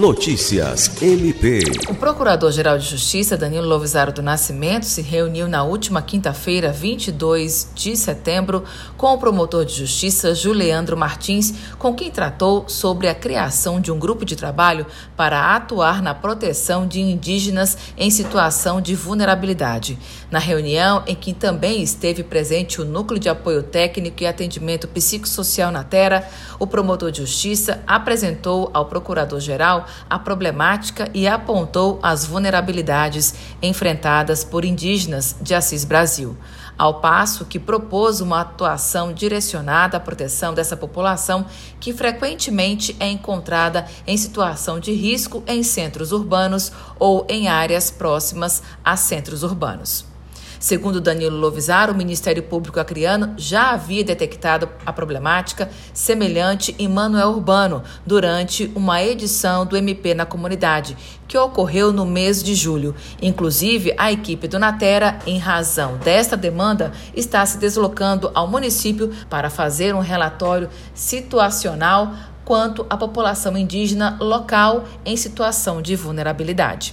Notícias MP. O Procurador-Geral de Justiça, Danilo Lovisaro do Nascimento, se reuniu na última quinta-feira, 22 de setembro, com o promotor de justiça, Juliandro Martins, com quem tratou sobre a criação de um grupo de trabalho para atuar na proteção de indígenas em situação de vulnerabilidade. Na reunião, em que também esteve presente o Núcleo de Apoio Técnico e Atendimento Psicossocial na Terra, o promotor de justiça apresentou ao Procurador-Geral a problemática e apontou as vulnerabilidades enfrentadas por indígenas de Assis Brasil, ao passo que propôs uma atuação direcionada à proteção dessa população que frequentemente é encontrada em situação de risco em centros urbanos ou em áreas próximas a centros urbanos. Segundo Danilo Lovisaro, o Ministério Público Acreano já havia detectado a problemática semelhante em Manuel Urbano durante uma edição do MP na comunidade, que ocorreu no mês de julho. Inclusive, a equipe do Natera, em razão desta demanda, está se deslocando ao município para fazer um relatório situacional quanto à população indígena local em situação de vulnerabilidade.